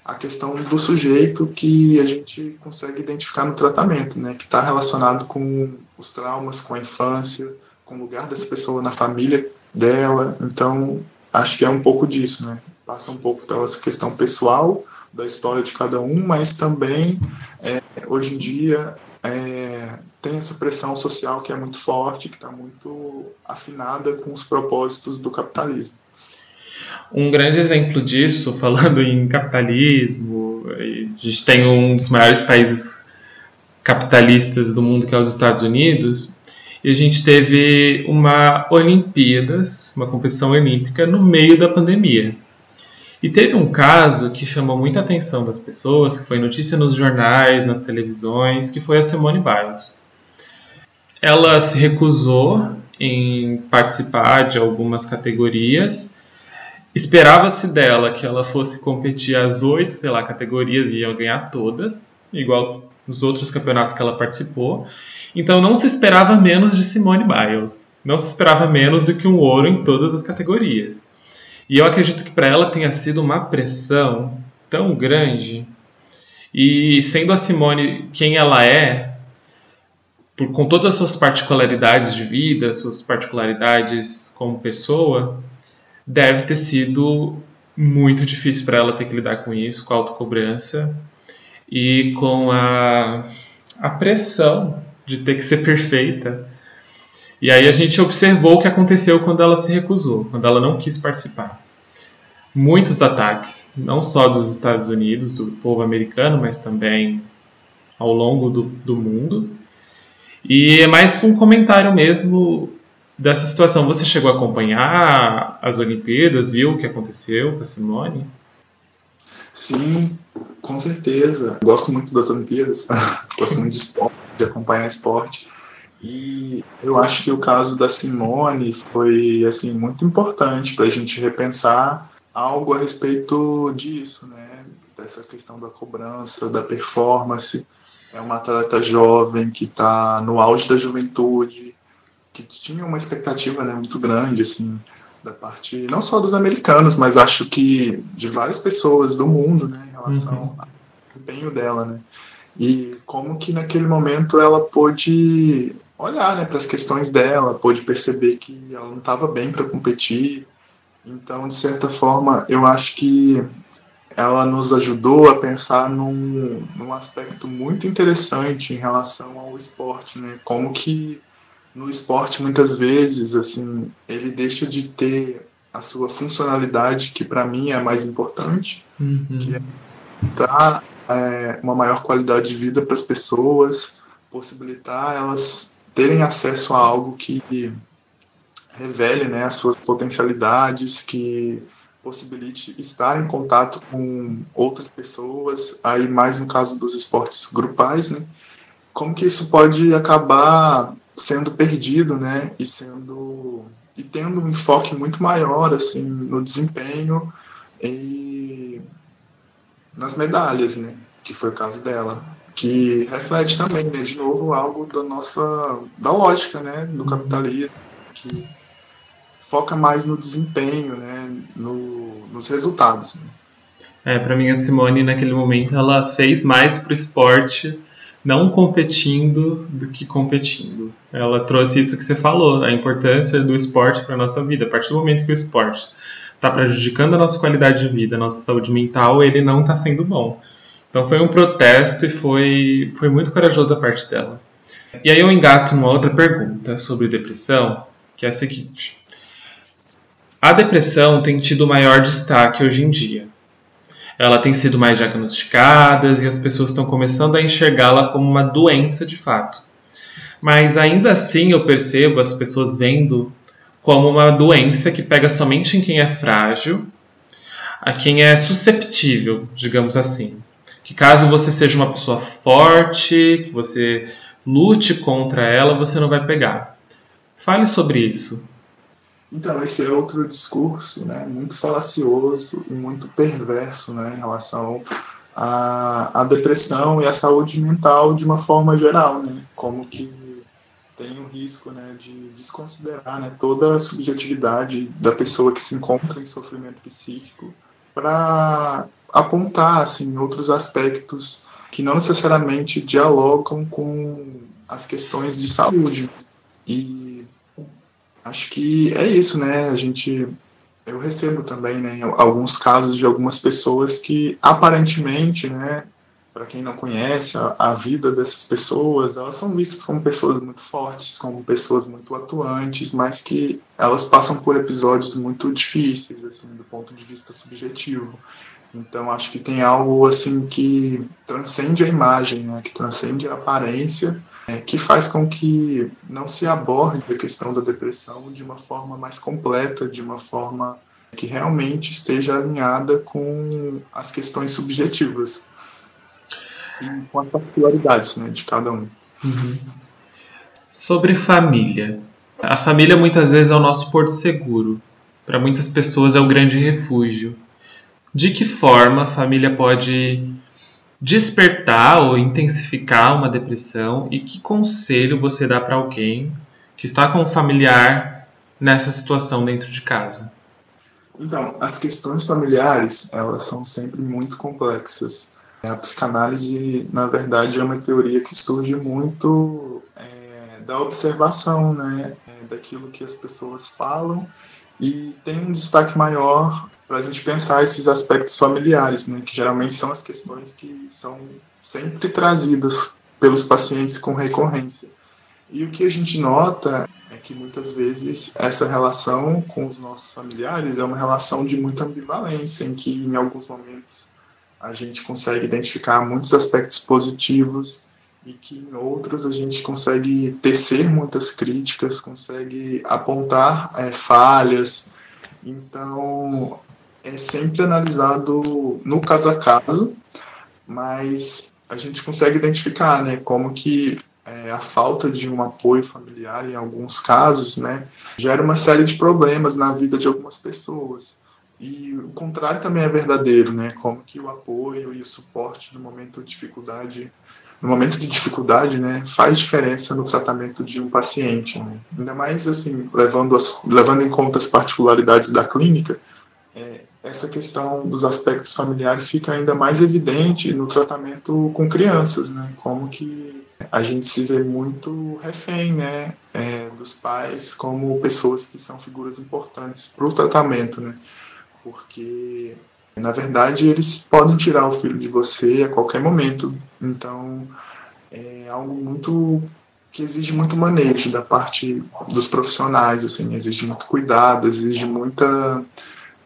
a questão do sujeito que a gente consegue identificar no tratamento, né? Que está relacionado com os traumas, com a infância, com o lugar dessa pessoa na família dela. Então, acho que é um pouco disso, né? Passa um pouco pela questão pessoal da história de cada um, mas também é, hoje em dia é, tem essa pressão social que é muito forte, que está muito afinada com os propósitos do capitalismo. Um grande exemplo disso, falando em capitalismo, a gente tem um dos maiores países capitalistas do mundo, que é os Estados Unidos, e a gente teve uma Olimpíadas, uma competição olímpica, no meio da pandemia. E teve um caso que chamou muita atenção das pessoas, que foi notícia nos jornais, nas televisões, que foi a Simone Biles. Ela se recusou em participar de algumas categorias Esperava-se dela que ela fosse competir as oito, sei lá, categorias e ia ganhar todas, igual nos outros campeonatos que ela participou. Então não se esperava menos de Simone Biles. Não se esperava menos do que um ouro em todas as categorias. E eu acredito que para ela tenha sido uma pressão tão grande. E sendo a Simone quem ela é, por, com todas as suas particularidades de vida, suas particularidades como pessoa, deve ter sido muito difícil para ela ter que lidar com isso, com a autocobrança e com a, a pressão de ter que ser perfeita. E aí a gente observou o que aconteceu quando ela se recusou, quando ela não quis participar. Muitos ataques, não só dos Estados Unidos, do povo americano, mas também ao longo do, do mundo. E é mais um comentário mesmo dessa situação. Você chegou a acompanhar as Olimpíadas, viu o que aconteceu com a Simone? Sim, com certeza. Gosto muito das Olimpíadas, [laughs] gosto muito de esporte, de acompanhar esporte. E eu acho que o caso da Simone foi assim muito importante para a gente repensar algo a respeito disso, né? Dessa questão da cobrança, da performance. É uma atleta jovem que está no auge da juventude, que tinha uma expectativa né, muito grande, assim, da parte não só dos americanos, mas acho que de várias pessoas do mundo, né, em relação uhum. ao desempenho dela, né? E como que naquele momento ela pôde olhar, né, para as questões dela, pôde perceber que ela não estava bem para competir. Então, de certa forma, eu acho que ela nos ajudou a pensar num, num aspecto muito interessante em relação ao esporte, né? Como que no esporte muitas vezes assim ele deixa de ter a sua funcionalidade que para mim é a mais importante uhum. que é dar é, uma maior qualidade de vida para as pessoas possibilitar elas terem acesso a algo que revele né, as suas potencialidades que possibilite estar em contato com outras pessoas aí mais no caso dos esportes grupais né. Como que isso pode acabar sendo perdido, né, e sendo e tendo um enfoque muito maior assim no desempenho e nas medalhas, né, que foi o caso dela, que reflete também, né, de novo algo da nossa da lógica, né, do uhum. capitalismo que foca mais no desempenho, né, no, nos resultados. Né. É, para mim a Simone naquele momento ela fez mais pro esporte não competindo do que competindo. Ela trouxe isso que você falou, a importância do esporte para nossa vida. A partir do momento que o esporte está prejudicando a nossa qualidade de vida, a nossa saúde mental, ele não está sendo bom. Então foi um protesto e foi, foi muito corajoso da parte dela. E aí eu engato uma outra pergunta sobre depressão, que é a seguinte. A depressão tem tido maior destaque hoje em dia ela tem sido mais diagnosticada e as pessoas estão começando a enxergá-la como uma doença de fato. Mas ainda assim eu percebo as pessoas vendo como uma doença que pega somente em quem é frágil, a quem é susceptível, digamos assim. Que caso você seja uma pessoa forte, que você lute contra ela, você não vai pegar. Fale sobre isso. Então, esse é outro discurso né, muito falacioso e muito perverso né, em relação à, depressão e à saúde mental de uma forma geral, né, como que tem o risco né, de desconsiderar né, toda a subjetividade da pessoa que se encontra em sofrimento psíquico para apontar assim, outros aspectos que não necessariamente dialogam com as questões de saúde. E Acho que é isso, né? A gente eu recebo também, né, alguns casos de algumas pessoas que aparentemente, né, para quem não conhece a, a, vida dessas pessoas, elas são vistas como pessoas muito fortes, como pessoas muito atuantes, mas que elas passam por episódios muito difíceis, assim, do ponto de vista subjetivo. Então acho que tem algo assim que transcende a imagem, né, que transcende a aparência é, que faz com que não se aborde a questão da depressão de uma forma mais completa, de uma forma que realmente esteja alinhada com as questões subjetivas com as particularidades né, de cada um. Uhum. Sobre família. A família muitas vezes é o nosso porto seguro. para muitas pessoas é o grande refúgio. De que forma a família pode despertar ou intensificar uma depressão e que conselho você dá para alguém que está com um familiar nessa situação dentro de casa? Então, as questões familiares, elas são sempre muito complexas. A psicanálise, na verdade, é uma teoria que surge muito é, da observação, né, é, daquilo que as pessoas falam e tem um destaque maior para a gente pensar esses aspectos familiares, né, que geralmente são as questões que são sempre trazidas pelos pacientes com recorrência. E o que a gente nota é que muitas vezes essa relação com os nossos familiares é uma relação de muita ambivalência, em que em alguns momentos a gente consegue identificar muitos aspectos positivos e que em outros a gente consegue tecer muitas críticas, consegue apontar é, falhas. Então, é sempre analisado no caso a caso, mas a gente consegue identificar, né, como que é, a falta de um apoio familiar, em alguns casos, né, gera uma série de problemas na vida de algumas pessoas. E o contrário também é verdadeiro, né, como que o apoio e o suporte no momento de dificuldade no momento de dificuldade, né, faz diferença no tratamento de um paciente. Né? Ainda mais, assim, levando, as, levando em conta as particularidades da clínica, é, essa questão dos aspectos familiares fica ainda mais evidente no tratamento com crianças, né? Como que a gente se vê muito refém, né, é, dos pais como pessoas que são figuras importantes para o tratamento, né? Porque na verdade, eles podem tirar o filho de você a qualquer momento. Então, é algo muito que exige muito manejo da parte dos profissionais, assim, exige muito cuidado, exige muita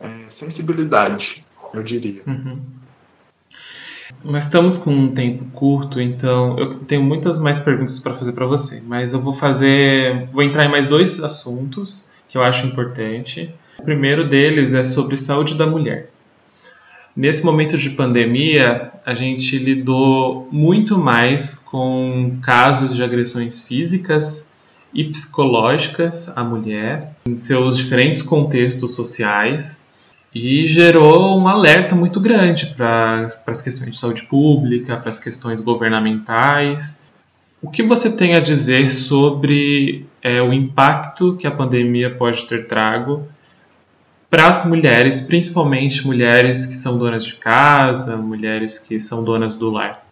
é, sensibilidade, eu diria. Uhum. Nós estamos com um tempo curto, então eu tenho muitas mais perguntas para fazer para você, mas eu vou fazer, vou entrar em mais dois assuntos que eu acho importante. O primeiro deles é sobre saúde da mulher. Nesse momento de pandemia, a gente lidou muito mais com casos de agressões físicas e psicológicas à mulher, em seus diferentes contextos sociais, e gerou um alerta muito grande para as questões de saúde pública, para as questões governamentais. O que você tem a dizer sobre é, o impacto que a pandemia pode ter trago para as mulheres, principalmente mulheres que são donas de casa, mulheres que são donas do lar.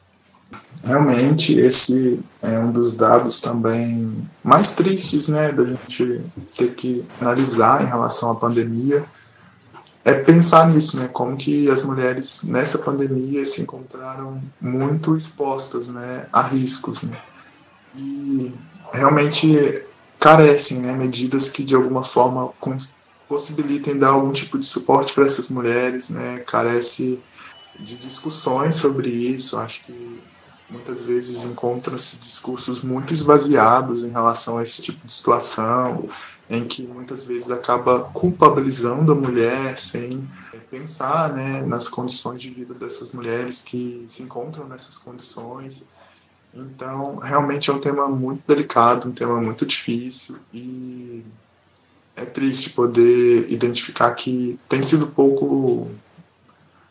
Realmente, esse é um dos dados também mais tristes, né, da gente ter que analisar em relação à pandemia, é pensar nisso, né, como que as mulheres nessa pandemia se encontraram muito expostas, né, a riscos, né, e realmente carecem, né, medidas que de alguma forma possibilitem dar algum tipo de suporte para essas mulheres, né? Carece de discussões sobre isso. Acho que muitas vezes encontram-se discursos muito esvaziados em relação a esse tipo de situação, em que muitas vezes acaba culpabilizando a mulher sem pensar né, nas condições de vida dessas mulheres que se encontram nessas condições. Então, realmente é um tema muito delicado, um tema muito difícil e é triste poder identificar que tem sido pouco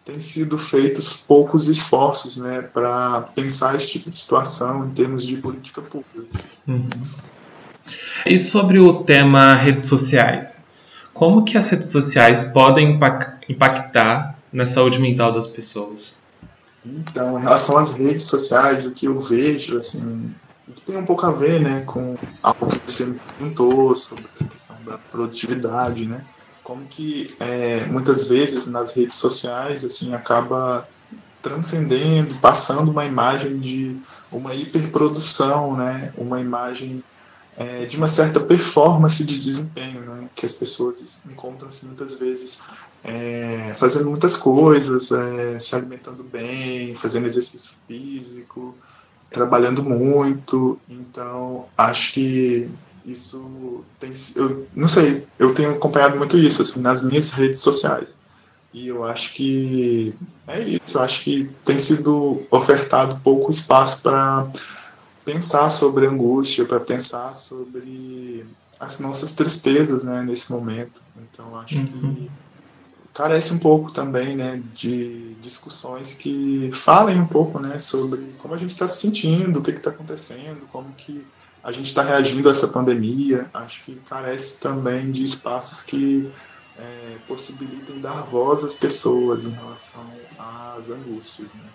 tem sido feitos poucos esforços né, para pensar esse tipo de situação em termos de política pública. Uhum. E sobre o tema redes sociais, como que as redes sociais podem impactar na saúde mental das pessoas? Então, em relação às redes sociais, o que eu vejo, assim, que tem um pouco a ver né, com algo que você me perguntou sobre essa questão da produtividade, né? Como que é, muitas vezes nas redes sociais assim acaba transcendendo, passando uma imagem de uma hiperprodução, né? Uma imagem é, de uma certa performance de desempenho, né? Que as pessoas encontram-se muitas vezes é, fazendo muitas coisas, é, se alimentando bem, fazendo exercício físico, trabalhando muito, então acho que isso tem eu não sei, eu tenho acompanhado muito isso assim nas minhas redes sociais. E eu acho que é isso, eu acho que tem sido ofertado pouco espaço para pensar sobre angústia, para pensar sobre as nossas tristezas, né, nesse momento. Então acho uhum. que carece um pouco também, né, de discussões que falem um pouco, né, sobre como a gente está se sentindo, o que está acontecendo, como que a gente está reagindo a essa pandemia. Acho que carece também de espaços que é, possibilitem dar voz às pessoas em relação às angústias, né.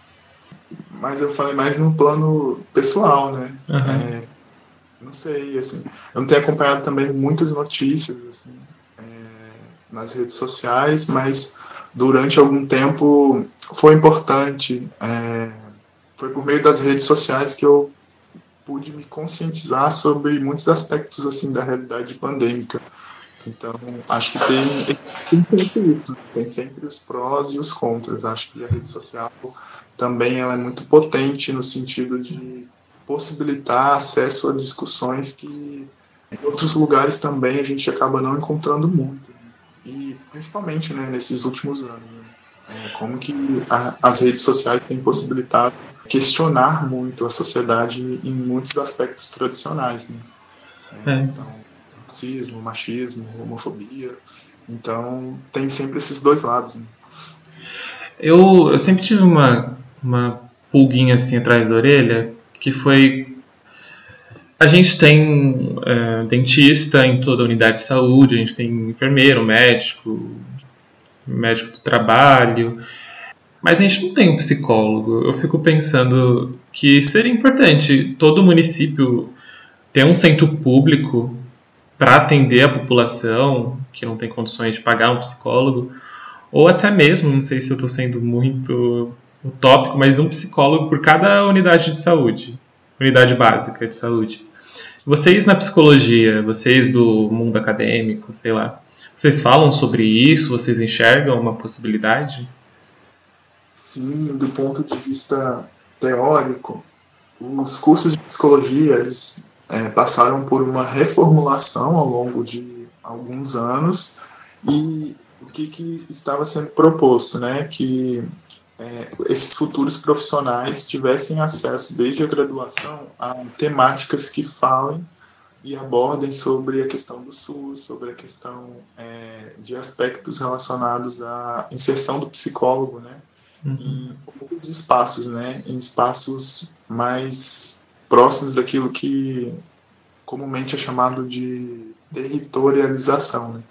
Mas eu falei mais no plano pessoal, né. Uhum. É, não sei, assim, eu não tenho acompanhado também muitas notícias, assim, nas redes sociais, mas durante algum tempo foi importante. É, foi por meio das redes sociais que eu pude me conscientizar sobre muitos aspectos assim da realidade pandêmica. Então, acho que tem, tem sempre tem sempre os prós e os contras. Acho que a rede social também ela é muito potente no sentido de possibilitar acesso a discussões que em outros lugares também a gente acaba não encontrando muito e principalmente né, nesses últimos anos. Né? É, como que a, as redes sociais têm possibilitado questionar muito a sociedade em muitos aspectos tradicionais. Né? É, é. Então, racismo, machismo, homofobia. Então, tem sempre esses dois lados. Né? Eu, eu sempre tive uma, uma pulguinha assim atrás da orelha, que foi a gente tem é, dentista em toda a unidade de saúde, a gente tem enfermeiro, médico, médico do trabalho, mas a gente não tem um psicólogo. Eu fico pensando que seria importante todo município ter um centro público para atender a população que não tem condições de pagar um psicólogo, ou até mesmo, não sei se eu estou sendo muito utópico, mas um psicólogo por cada unidade de saúde, unidade básica de saúde. Vocês na psicologia, vocês do mundo acadêmico, sei lá, vocês falam sobre isso? Vocês enxergam uma possibilidade? Sim, do ponto de vista teórico, os cursos de psicologia eles é, passaram por uma reformulação ao longo de alguns anos e o que, que estava sendo proposto, né? Que é, esses futuros profissionais tivessem acesso desde a graduação a temáticas que falem e abordem sobre a questão do SUS, sobre a questão é, de aspectos relacionados à inserção do psicólogo, né, uhum. em outros espaços, né, em espaços mais próximos daquilo que comumente é chamado de territorialização, né,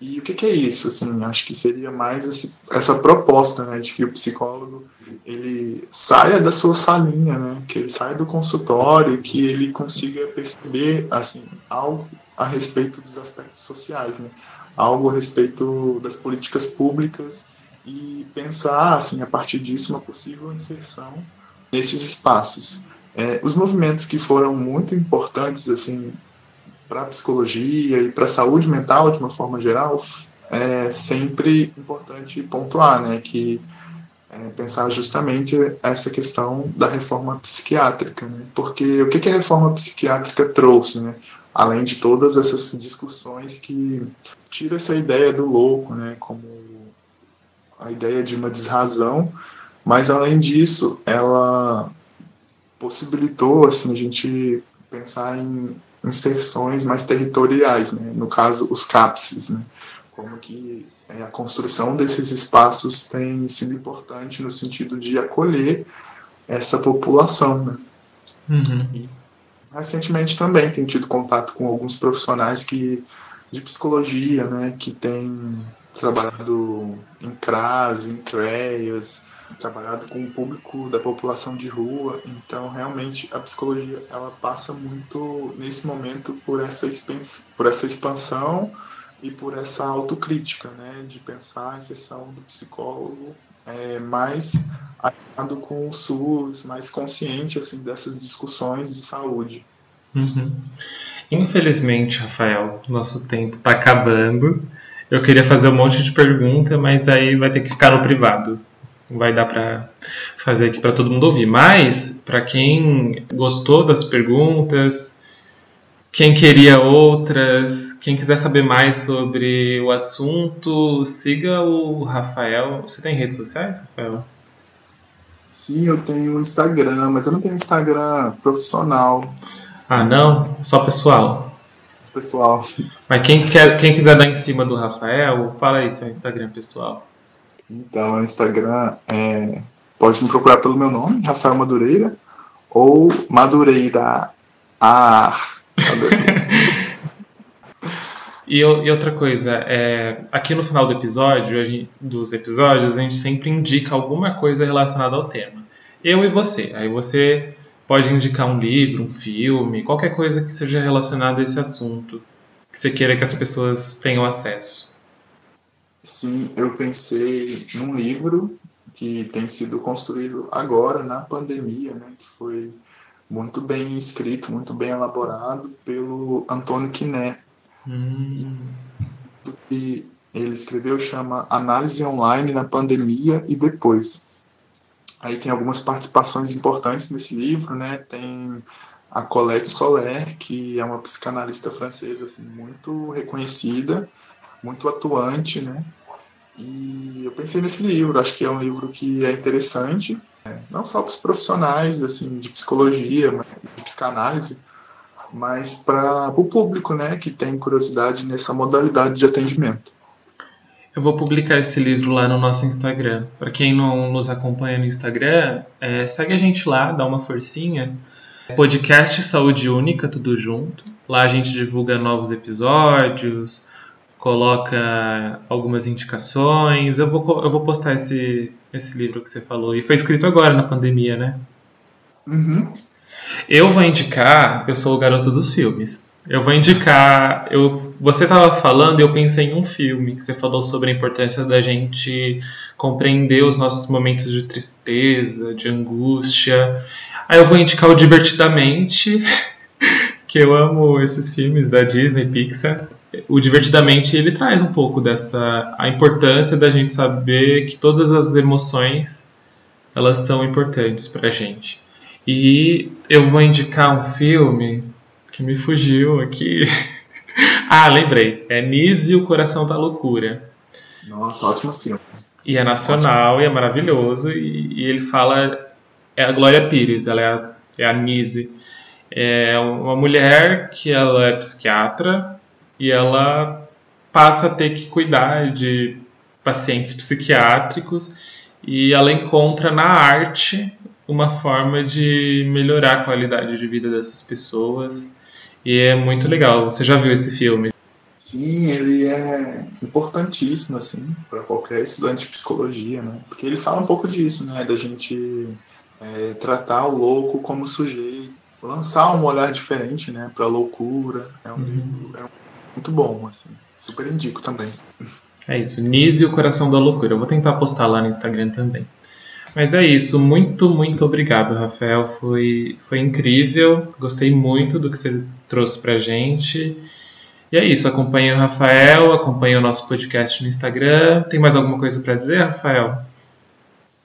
e o que, que, é isso? Assim, acho que seria mais esse, essa proposta, né, de que o psicólogo ele saia da sua salinha, né, que ele saia do consultório, que ele consiga perceber assim algo a respeito dos aspectos sociais, né, algo a respeito das políticas públicas e pensar assim a partir disso uma possível inserção nesses espaços. É, os movimentos que foram muito importantes assim para a psicologia e para a saúde mental de uma forma geral, é sempre importante pontuar, né, que é, pensar justamente essa questão da reforma psiquiátrica, né, porque o que, que a reforma psiquiátrica trouxe, né, além de todas essas discussões que tira essa ideia do louco, né, como a ideia de uma desrazão, mas além disso, ela possibilitou assim a gente pensar em inserções mais territoriais, né? no caso, os CAPSes, né? como que é, a construção desses espaços tem sido importante no sentido de acolher essa população. Né? Uhum. E, recentemente também tenho tido contato com alguns profissionais que de psicologia, né, que têm trabalhado em CRAS, em CREAS, trabalhado com o público da população de rua, então realmente a psicologia ela passa muito nesse momento por essa por essa expansão e por essa autocrítica, né, de pensar a inserção do psicólogo é, mais alinhado com o SUS, mais consciente assim dessas discussões de saúde. Uhum. Infelizmente, Rafael, nosso tempo está acabando. Eu queria fazer um monte de pergunta, mas aí vai ter que ficar no privado vai dar para fazer aqui para todo mundo ouvir. Mas, para quem gostou das perguntas, quem queria outras, quem quiser saber mais sobre o assunto, siga o Rafael. Você tem redes sociais, Rafael? Sim, eu tenho Instagram, mas eu não tenho Instagram profissional. Ah, não? Só pessoal? pessoal. Mas quem, quer, quem quiser dar em cima do Rafael, fala aí seu Instagram pessoal. Então, o Instagram é. Pode me procurar pelo meu nome, Rafael Madureira, ou Madureira Ah. [laughs] e, e, outra coisa, é, aqui no final do episódio, gente, dos episódios, a gente sempre indica alguma coisa relacionada ao tema. Eu e você. Aí você pode indicar um livro, um filme, qualquer coisa que seja relacionada a esse assunto, que você queira que as pessoas tenham acesso. Sim, eu pensei num livro que tem sido construído agora na pandemia, né, que foi muito bem escrito, muito bem elaborado pelo Antônio Quiné. Hum. E ele escreveu chama Análise Online na Pandemia e Depois. Aí tem algumas participações importantes nesse livro, né? Tem a Colette Soler, que é uma psicanalista francesa assim, muito reconhecida, muito atuante, né? E eu pensei nesse livro, acho que é um livro que é interessante, né? não só para os profissionais assim de psicologia, de psicanálise, mas para o público, né, que tem curiosidade nessa modalidade de atendimento. Eu vou publicar esse livro lá no nosso Instagram. Para quem não nos acompanha no Instagram, é, segue a gente lá, dá uma forcinha. Podcast Saúde Única, tudo junto. Lá a gente divulga novos episódios, coloca algumas indicações. Eu vou, eu vou postar esse, esse livro que você falou. E foi escrito agora na pandemia, né? Uhum. Eu vou indicar, eu sou o garoto dos filmes. Eu vou indicar. Eu, você estava falando e eu pensei em um filme que você falou sobre a importância da gente compreender os nossos momentos de tristeza, de angústia. Aí eu vou indicar o Divertidamente, [laughs] que eu amo esses filmes da Disney, Pixar. O Divertidamente ele traz um pouco dessa a importância da gente saber que todas as emoções elas são importantes para gente. E eu vou indicar um filme que me fugiu aqui. [laughs] ah, lembrei. É Nise e o Coração da Loucura. Nossa, ótimo filme. E é nacional ótimo. e é maravilhoso. E, e, ele fala. É a Glória Pires, ela é a, é a Nise. É uma mulher que ela é psiquiatra e ela passa a ter que cuidar de pacientes psiquiátricos e ela encontra na arte uma forma de melhorar a qualidade de vida dessas pessoas e é muito legal. Você já viu esse filme? Sim, ele é importantíssimo assim para qualquer estudante de psicologia, né? Porque ele fala um pouco disso, né? Da gente é, tratar o louco como sujeito, lançar um olhar diferente, né? Para loucura. É um uhum. é muito bom, assim. Super indico também. É isso, Nise e o Coração da Loucura. Eu vou tentar postar lá no Instagram também. Mas é isso, muito, muito obrigado, Rafael. Foi, foi incrível, gostei muito do que você trouxe pra gente. E é isso, acompanhe o Rafael, acompanhe o nosso podcast no Instagram. Tem mais alguma coisa para dizer, Rafael?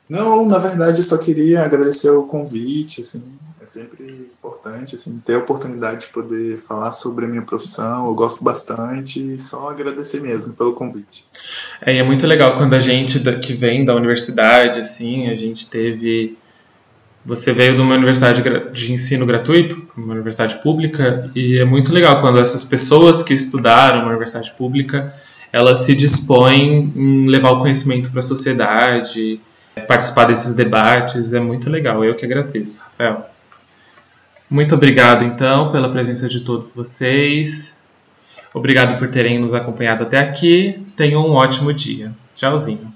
Não, na verdade, só queria agradecer o convite, assim, é sempre importante assim ter a oportunidade de poder falar sobre a minha profissão. Eu gosto bastante e só agradecer mesmo pelo convite. É, e é muito legal quando a gente que vem da universidade, assim, a gente teve você veio de uma universidade de ensino gratuito, uma universidade pública, e é muito legal quando essas pessoas que estudaram uma universidade pública, elas se dispõem em levar o conhecimento para a sociedade, participar desses debates, é muito legal. Eu que agradeço, Rafael. Muito obrigado, então, pela presença de todos vocês. Obrigado por terem nos acompanhado até aqui. Tenham um ótimo dia. Tchauzinho.